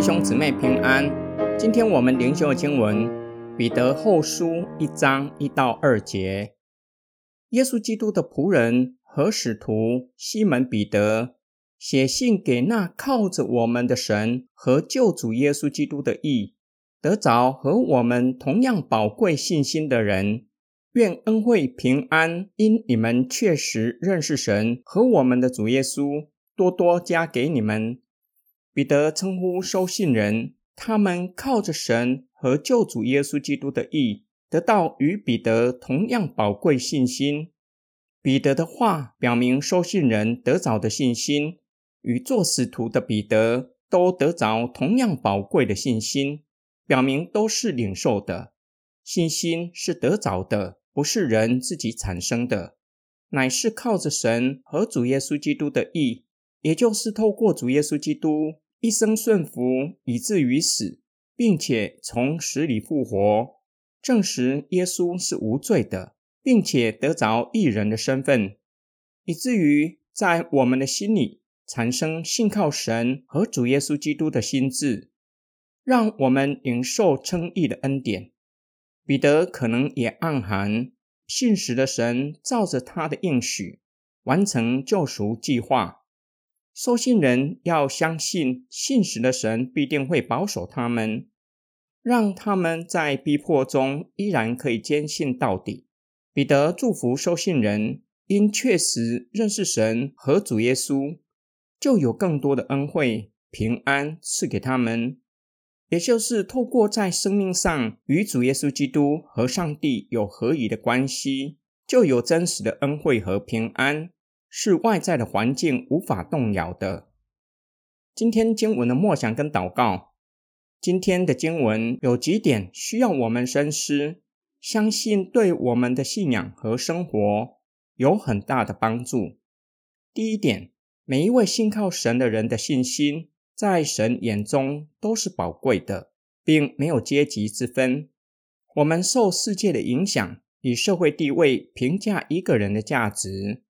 弟兄姊妹平安。今天我们灵修的经文《彼得后书》一章一到二节。耶稣基督的仆人和使徒西门彼得写信给那靠着我们的神和救主耶稣基督的义得着和我们同样宝贵信心的人，愿恩惠平安因你们确实认识神和我们的主耶稣，多多加给你们。彼得称呼收信人，他们靠着神和救主耶稣基督的意，得到与彼得同样宝贵信心。彼得的话表明，收信人得着的信心，与做使徒的彼得都得着同样宝贵的信心，表明都是领受的。信心是得着的，不是人自己产生的，乃是靠着神和主耶稣基督的意。也就是透过主耶稣基督一生顺服，以至于死，并且从死里复活，证实耶稣是无罪的，并且得着一人的身份，以至于在我们的心里产生信靠神和主耶稣基督的心智，让我们领受称义的恩典。彼得可能也暗含信实的神照着他的应许完成救赎计划。收信人要相信信实的神必定会保守他们，让他们在逼迫中依然可以坚信到底。彼得祝福收信人，因确实认识神和主耶稣，就有更多的恩惠平安赐给他们，也就是透过在生命上与主耶稣基督和上帝有合宜的关系，就有真实的恩惠和平安。是外在的环境无法动摇的。今天经文的默想跟祷告，今天的经文有几点需要我们深思，相信对我们的信仰和生活有很大的帮助。第一点，每一位信靠神的人的信心，在神眼中都是宝贵的，并没有阶级之分。我们受世界的影响，以社会地位评价一个人的价值。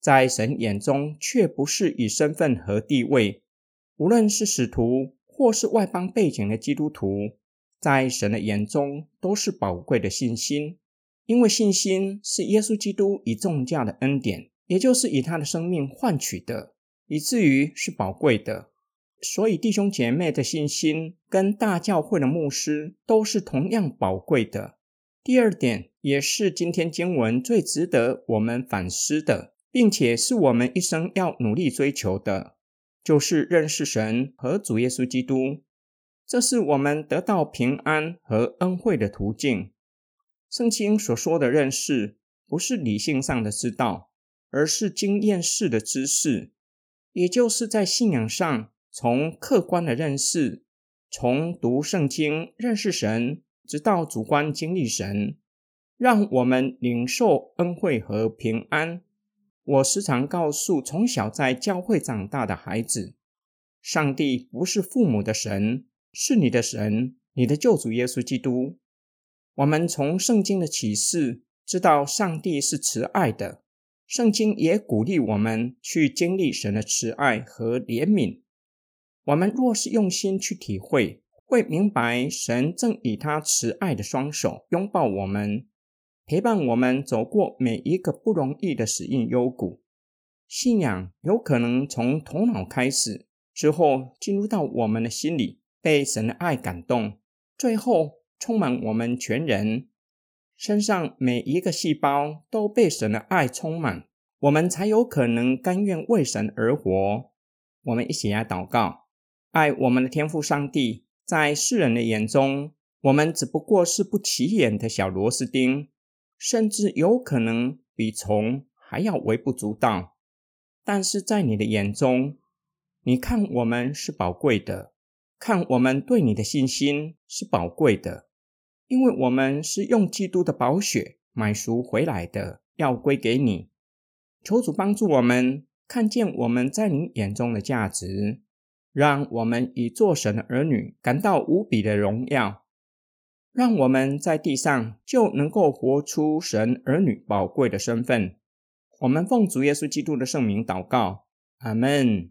在神眼中，却不是以身份和地位。无论是使徒或是外邦背景的基督徒，在神的眼中都是宝贵的信心，因为信心是耶稣基督以重价的恩典，也就是以他的生命换取的，以至于是宝贵的。所以弟兄姐妹的信心跟大教会的牧师都是同样宝贵的。第二点，也是今天经文最值得我们反思的。并且是我们一生要努力追求的，就是认识神和主耶稣基督。这是我们得到平安和恩惠的途径。圣经所说的认识，不是理性上的知道，而是经验式的知识，也就是在信仰上从客观的认识，从读圣经认识神，直到主观经历神，让我们领受恩惠和平安。我时常告诉从小在教会长大的孩子，上帝不是父母的神，是你的神，你的救主耶稣基督。我们从圣经的启示知道，上帝是慈爱的。圣经也鼓励我们去经历神的慈爱和怜悯。我们若是用心去体会，会明白神正以他慈爱的双手拥抱我们。陪伴我们走过每一个不容易的死荫幽谷，信仰有可能从头脑开始，之后进入到我们的心里，被神的爱感动，最后充满我们全人身上每一个细胞都被神的爱充满，我们才有可能甘愿为神而活。我们一起来祷告：爱我们的天父上帝，在世人的眼中，我们只不过是不起眼的小螺丝钉。甚至有可能比虫还要微不足道，但是在你的眼中，你看我们是宝贵的，看我们对你的信心是宝贵的，因为我们是用基督的宝血买赎回来的，要归给你。求主帮助我们看见我们在你眼中的价值，让我们以做神的儿女感到无比的荣耀。让我们在地上就能够活出神儿女宝贵的身份。我们奉主耶稣基督的圣名祷告，阿门。